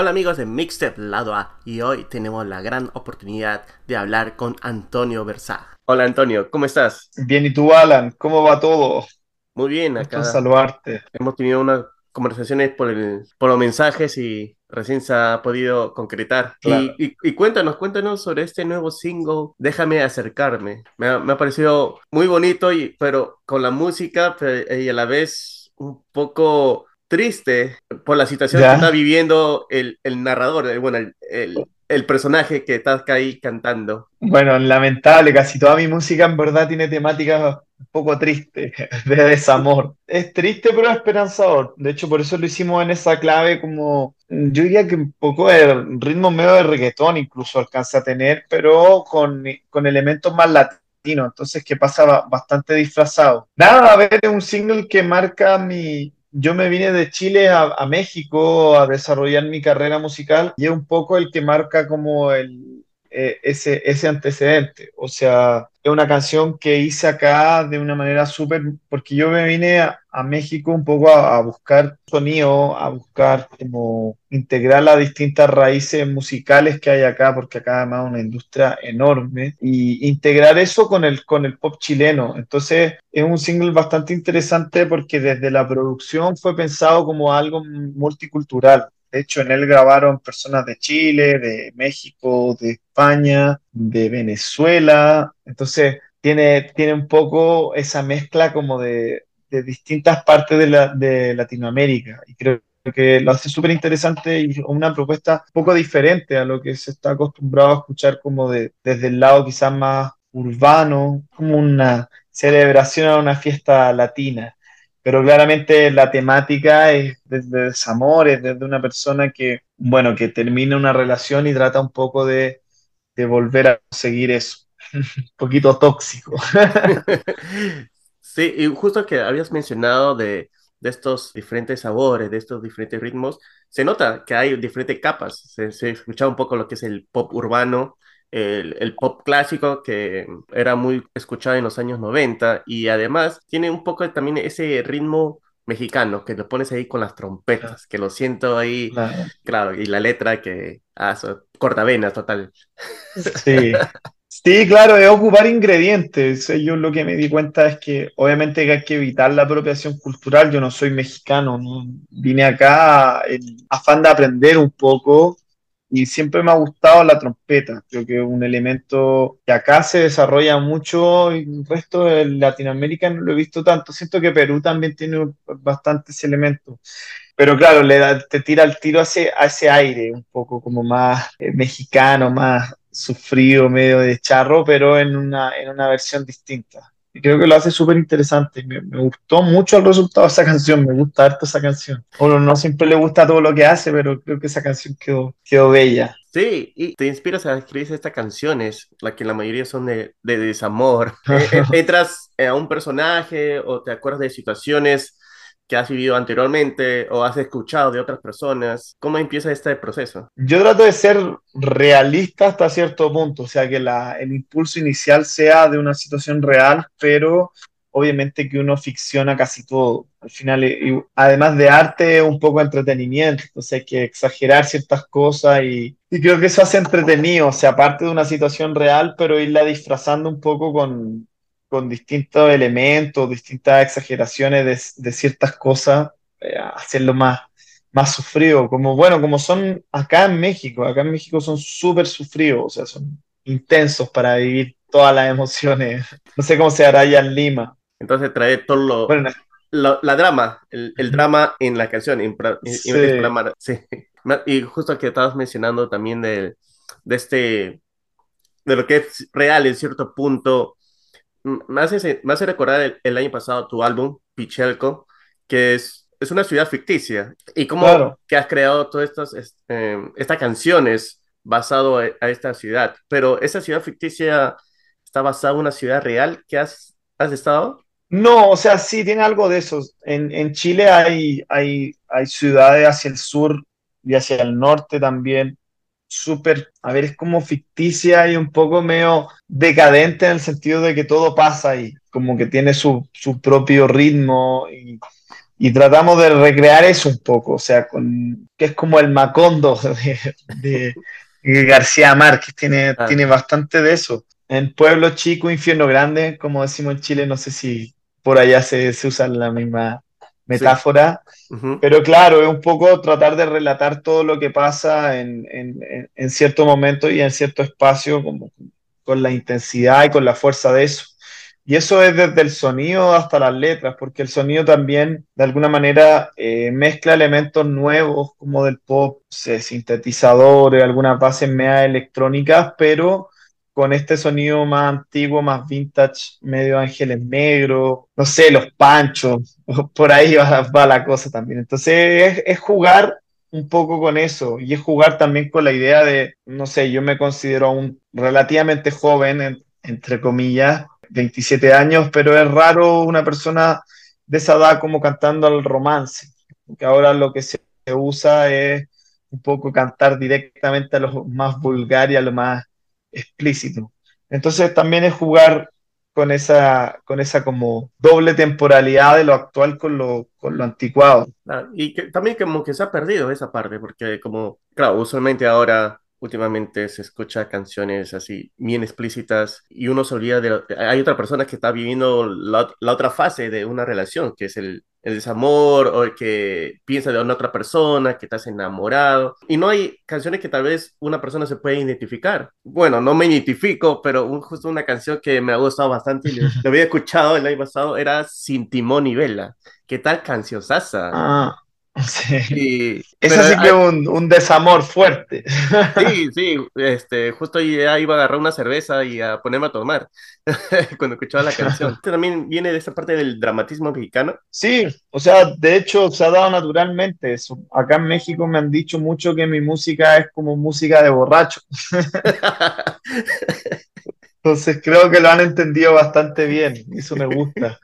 Hola amigos de Mixtape Lado A y hoy tenemos la gran oportunidad de hablar con Antonio Versag. Hola Antonio, ¿cómo estás? Bien, ¿y tú Alan? ¿Cómo va todo? Muy bien, acá. saludarte. Hemos tenido unas conversaciones por, el, por los mensajes y recién se ha podido concretar. Y, cuéntanos, cuéntanos sobre este nuevo single, Déjame acercarme. Me ha, parecido muy bonito, y, pero con la música y a la vez un poco triste por la situación que está viviendo el, el narrador, eh, bueno, el, el, personaje que está ahí cantando. Bueno, lamentable, casi toda mi música en verdad tiene temáticas un poco tristes, de desamor. Es triste pero esperanzador. De hecho, por eso lo hicimos en esa clave como, yo diría que un poco de ritmo medio de reggaetón incluso alcanza a tener, pero con, con elementos más latinos entonces que pasa bastante disfrazado. Nada, a ver, es un single que marca mi, yo me vine de Chile a, México a desarrollar mi carrera musical y es un poco el que marca como el, eh, ese, ese antecedente. O sea, es una canción que hice acá de una manera súper, porque yo me vine a, México un poco a, buscar sonido, a buscar como integrar las distintas raíces musicales que hay acá, porque acá además es una industria enorme, y integrar eso con el, con el pop chileno. Entonces es un single bastante interesante porque desde la producción fue pensado como algo multicultural. De hecho, en él grabaron personas de Chile, de México, de España, de Venezuela. Entonces, tiene, tiene un poco esa mezcla como de, distintas partes de, la, de Latinoamérica. Y creo que lo hace súper interesante y una propuesta un poco diferente a lo que se está acostumbrado a escuchar como de, desde el lado quizás más urbano, como una celebración a una fiesta latina pero claramente la temática es desde desamor, es desde una persona que, bueno, que termina una relación y trata un poco de, de volver a conseguir eso. un poquito tóxico. sí, y justo que habías mencionado de, de, estos diferentes sabores, de estos diferentes ritmos, se nota que hay diferentes capas. Se, se escucha un poco lo que es el pop urbano, el, pop clásico que era muy escuchado en los años 90 y además tiene un poco también ese ritmo mexicano que lo pones ahí con las trompetas, que lo siento ahí, claro, y la letra que, ah, cortavenas total. Sí. Sí, claro, es ocupar ingredientes. Yo lo que me di cuenta es que obviamente hay que evitar la apropiación cultural. Yo no soy mexicano, vine acá en afán de aprender un poco y siempre me ha gustado la trompeta. Creo que es un elemento que acá se desarrolla mucho y el resto de Latinoamérica no lo he visto tanto. Siento que Perú también tiene bastantes elementos. Pero claro, le te tira el tiro a ese, a ese aire, un poco como más eh, mexicano, más sufrido, medio de charro, pero en una, en una versión distinta creo que lo hace súper interesante. Me, gustó mucho el resultado de esa canción, me gusta harto esa canción. Uno no siempre le gusta todo lo que hace, pero creo que esa canción quedó, quedó bella. Sí, y te inspiras a escribir estas canciones, la que la mayoría son de, de desamor. Eh, eh, entras a un personaje o te acuerdas de situaciones que has vivido anteriormente o has escuchado de otras personas? ¿Cómo empieza este proceso? Yo trato de ser realista hasta cierto punto, o sea, que la, el impulso inicial sea de una situación real, pero obviamente que uno ficciona casi todo. Al final, y, además de arte, un poco entretenimiento, entonces hay que exagerar ciertas cosas y, y creo que eso hace entretenido, o sea, aparte de una situación real, pero irla disfrazando un poco con, con distintos elementos, distintas exageraciones de, ciertas cosas, eh, hacerlo más, más sufrido, como bueno, como son acá en México, acá en México son súper sufridos, o sea, son intensos para vivir todas las emociones. No sé cómo se hará allá en Lima. Entonces trae todo lo, la drama, el, drama en la canción. sí. Y justo que estabas mencionando también de, de este, de lo que es real en cierto punto, me hace, me hace recordar el, año pasado tu álbum, Pichelco, que es, es una ciudad ficticia. Y cómo que has creado todas estas, estas canciones basado a, esta ciudad. Pero esa ciudad ficticia está basada en una ciudad real que has, has estado. No, o sea, sí tiene algo de eso. En, en Chile hay, hay, hay ciudades hacia el sur y hacia el norte también súper, a ver, es como ficticia y un poco medio decadente en el sentido de que todo pasa y como que tiene su, su propio ritmo y y tratamos de recrear eso un poco, o sea, con, que es como el Macondo de, García Márquez, tiene, ah. tiene bastante de eso. En Pueblo Chico, Infierno Grande, como decimos en Chile, no sé si por allá se, se usa la misma metáfora, pero claro, es un poco tratar de relatar todo lo que pasa en, en, en cierto momento y en cierto espacio, como, con la intensidad y con la fuerza de eso. Y eso es desde el sonido hasta las letras, porque el sonido también de alguna manera eh, mezcla elementos nuevos como del pop, sintetizadores, algunas bases media electrónicas, pero con este sonido más antiguo, más vintage, medio ángeles negros, no sé, los panchos, por ahí va, la cosa también. Entonces es, jugar un poco con eso y es jugar también con la idea de, no sé, yo me considero aún relativamente joven, entre comillas, 27 años, pero es raro una persona de esa edad como cantando al romance, porque ahora lo que se usa es un poco cantar directamente a lo más vulgar y a lo más explícito. Entonces también es jugar con esa, con esa como doble temporalidad de lo actual con lo, con lo anticuado. y que, también como que se ha perdido esa parte, porque como, claro, usualmente ahora últimamente se escucha canciones así bien explícitas y uno se olvida de... Hay otra persona que está viviendo la, otra fase de una relación, que es el, el, desamor o el que piensa de una otra persona, que estás enamorado. Y no hay canciones que tal vez una persona se puede identificar. Bueno, no me identifico, pero justo una canción que me ha gustado bastante y lo había escuchado el año pasado era Sin Timón y Vela. ¿Qué tal canción Ah. Sí. es así que un, un, desamor fuerte. Sí, sí, este, justo ya iba a agarrar una cerveza y a ponerme a tomar cuando escuchaba la canción. ¿Este también viene de esa parte del dramatismo mexicano? Sí, o sea, de hecho se ha dado naturalmente eso. Acá en México me han dicho mucho que mi música es como música de borracho. Entonces creo que lo han entendido bastante bien, eso me gusta.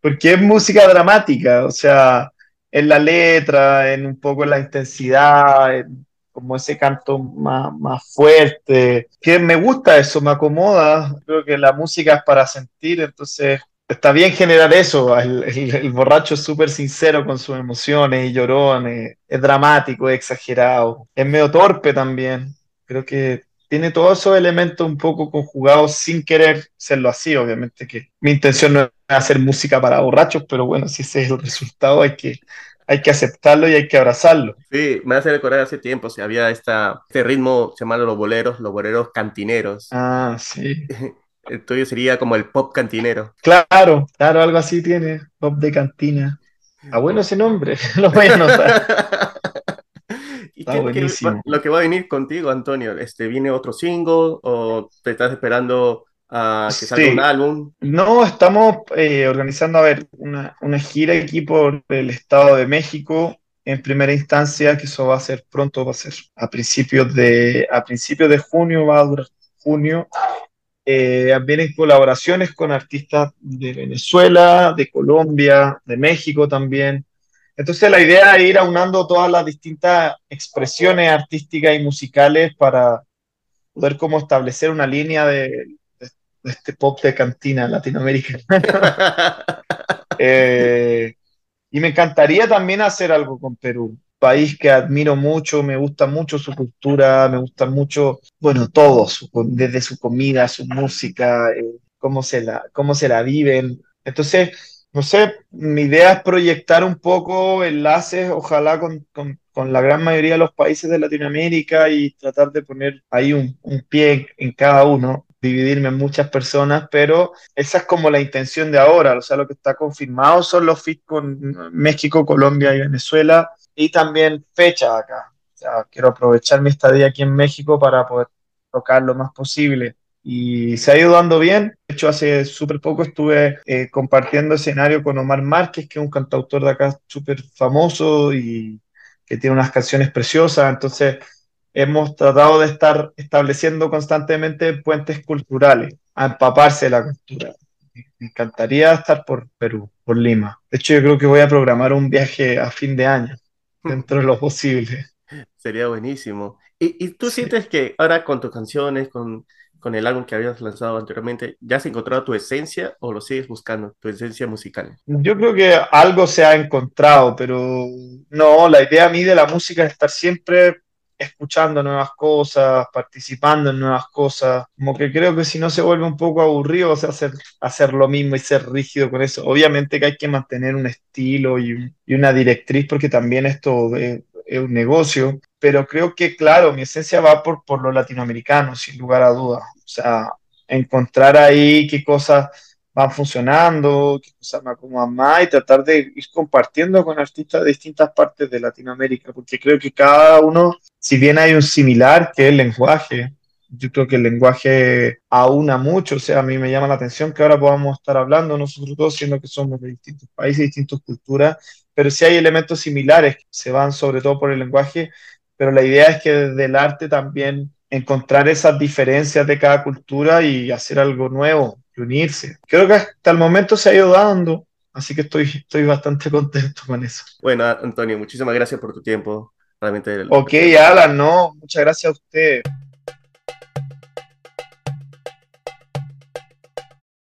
Porque es música dramática, o sea, en la letra, en un poco en la intensidad, en como ese canto más, más fuerte, que me gusta eso, me acomoda, creo que la música es para sentir, entonces está bien generar eso, el, el, borracho es súper sincero con sus emociones y llorones, es dramático, es exagerado, es medio torpe también, creo que tiene todos esos elementos un poco conjugados sin querer serlo así, obviamente que mi intención no hacer música para borrachos, pero bueno, si ese es el resultado hay que, hay que aceptarlo y hay que abrazarlo. Sí, me hace recordar hace tiempo, si había esta, este ritmo llamado los boleros, los boleros cantineros. Ah, sí. El tuyo sería como el pop cantinero. Claro, claro, algo así tiene, pop de cantina. Ah, bueno ese nombre, lo voy a anotar. Está buenísimo. lo que va a venir contigo, Antonio, este, ¿viene otro single o te estás esperando a que salga un álbum? No, estamos eh, organizando, a ver, una, una, gira aquí por el Estado de México en primera instancia, que eso va a ser pronto, va a ser a principios de, a principios de junio, va a durar junio. Eh, vienen colaboraciones con artistas de Venezuela, de Colombia, de México también. Entonces la idea es ir aunando todas las distintas expresiones artísticas y musicales para poder como establecer una línea de, este pop de cantina latinoamericana. Eh, y me encantaría también hacer algo con Perú, país que admiro mucho, me gusta mucho su cultura, me gusta mucho, bueno, todo, desde su comida, su música, eh, cómo, se la, cómo se la viven. Entonces, no sé, mi idea es proyectar un poco enlaces, ojalá con, con, con la gran mayoría de los países de Latinoamérica y tratar de poner ahí un, un pie en cada uno dividirme en muchas personas, pero esa es como la intención de ahora, o sea, lo que está confirmado son los FIT con México, Colombia y Venezuela, y también fecha acá. Quiero aprovechar mi estadía aquí en México para poder tocar lo más posible. Y se ha ido dando bien. De hecho, hace súper poco estuve eh, compartiendo escenario con Omar Márquez, que es un cantautor de acá súper famoso y que tiene unas canciones preciosas. Entonces, hemos tratado de estar estableciendo constantemente puentes culturales, a empaparse de la cultura. Me encantaría estar por Perú, por Lima. De hecho, yo creo que voy a programar un viaje a fin de año, dentro de lo posible. Sería buenísimo. ¿Y, y tú sientes que ahora con tus canciones, con, con el álbum que habías lanzado anteriormente, ¿ya has encontrado tu esencia o lo sigues buscando, tu esencia musical? Yo creo que algo se ha encontrado, pero no, la idea a mí de la música es estar siempre escuchando nuevas cosas, participando en nuevas cosas, como que creo que si no se vuelve un poco aburrido, o sea, hacer, hacer lo mismo y ser rígido con eso. Obviamente que hay que mantener un estilo y, y una directriz porque también esto es, es, un negocio, pero creo que, claro, mi esencia va por, por lo latinoamericano, sin lugar a dudas. O sea, encontrar ahí qué cosas van funcionando, qué cosas me acomodan más y tratar de ir compartiendo con artistas de distintas partes de Latinoamérica, porque creo que cada uno, si bien hay un similar que es el lenguaje, yo creo que el lenguaje aúna mucho, o sea, a mí me llama la atención que ahora podamos estar hablando nosotros dos, siendo que somos de distintos países, distintas culturas, pero sí hay elementos similares se van sobre todo por el lenguaje, pero la idea es que desde el arte también encontrar esas diferencias de cada cultura y hacer algo nuevo, unirse. Creo que hasta el momento se ha ido dando, así que estoy, estoy bastante contento con eso. Bueno, Antonio, muchísimas gracias por tu tiempo. Realmente. Ok, Alan, no, muchas gracias a usted.